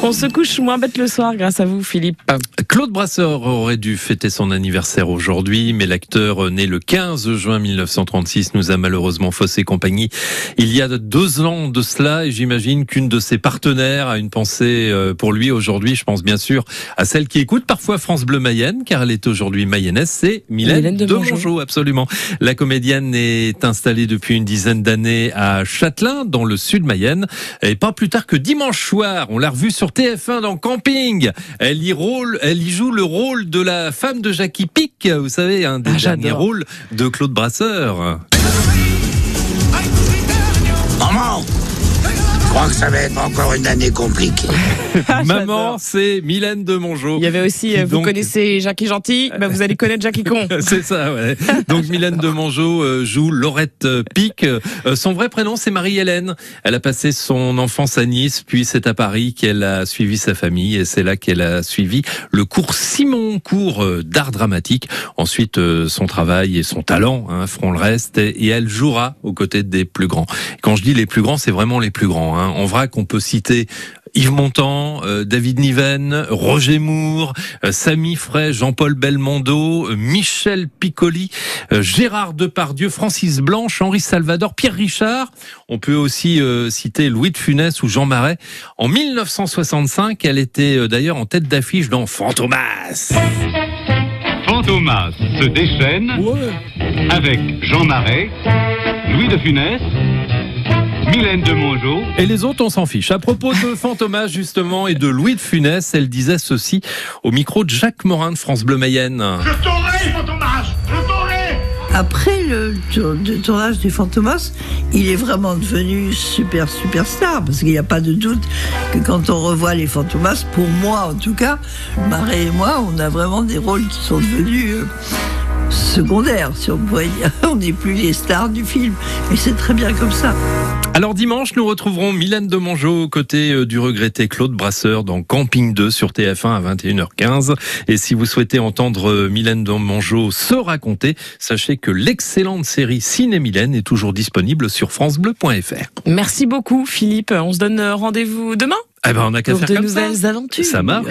On se couche moins bête le soir grâce à vous, Philippe. Claude Brasseur aurait dû fêter son anniversaire aujourd'hui, mais l'acteur né le 15 juin 1936 nous a malheureusement faussé compagnie il y a deux ans de cela et j'imagine qu'une de ses partenaires a une pensée euh, pour lui aujourd'hui. Je pense bien sûr à celle qui écoute parfois France Bleu Mayenne, car elle est aujourd'hui mayonnaise, c'est Mylène, Mylène de de. Mongeau, absolument. La comédienne est installée depuis une dizaine d'années à Châtelain, dans le sud Mayenne, et pas plus tard que dimanche soir, on l'a revue sur TF1 dans Camping. Elle y, rôle, elle y joue le rôle de la femme de Jackie Pic, vous savez, un des Ah, derniers rôles de Claude Brasseur. Je crois que ça va être encore une année compliquée. Ah, Maman, c'est Mylène de Mongeau. Il y avait aussi, euh, vous Donc- connaissez Jackie Gentil, bah, vous allez connaître Jackie Con. C'est ça, ouais. Donc Mylène de Mongeau euh, joue Laurette euh, Pic. Euh, son vrai prénom, c'est Marie-Hélène. Elle a passé son enfance à Nice, puis c'est à Paris qu'elle a suivi sa famille et c'est là qu'elle a suivi le cours Simon, cours d'art dramatique. Ensuite, son travail et son talent hein, feront le reste et, et elle jouera aux côtés des plus grands. Quand je dis les plus grands, c'est vraiment les plus grands. Hein. En vrai, qu'on peut citer Yves Montand, euh, David Niven, Roger Moore, euh, Samy Frey, Jean-Paul Belmondo, euh, Michel Piccoli, Gérard Depardieu, Francis Blanche, Henri Salvador, Pierre Richard. On peut aussi citer Louis de Funès ou Jean Marais. En 1965, elle était d'ailleurs en tête d'affiche dans Fantomas. Fantomas se déchaîne avec Jean Marais, Louis de Funès, Mylène de Mongeau, Et les autres, on s'en fiche. À propos de Fantomas, justement, et de Louis de Funès, elle disait ceci au micro de Jacques Morin de France Bleu Mayenne. Je t'aurai, Fantomas Je t'aurai Après le, tour- le tournage du Fantomas, il est vraiment devenu super superstar parce qu'il n'y a pas de doute que quand on revoit les Fantomas, pour moi en tout cas, Marais et moi, on a vraiment des rôles qui sont devenus euh, secondaires, si on pourrait dire. On n'est plus les stars du film, et c'est très bien comme ça. Alors dimanche, nous retrouverons Mylène de Mongeau aux côtés euh, du regretté Claude Brasseur dans Camping 2 sur TF1 à 21h15. Et si vous souhaitez entendre euh, Mylène de Mongeau se raconter, sachez que l'excellente série Ciné Mylène est toujours disponible sur francebleu.fr. Merci beaucoup, Philippe. On se donne euh, rendez-vous demain Eh ben, on a qu'à faire de comme ça. nouvelles aventures. Ça marche.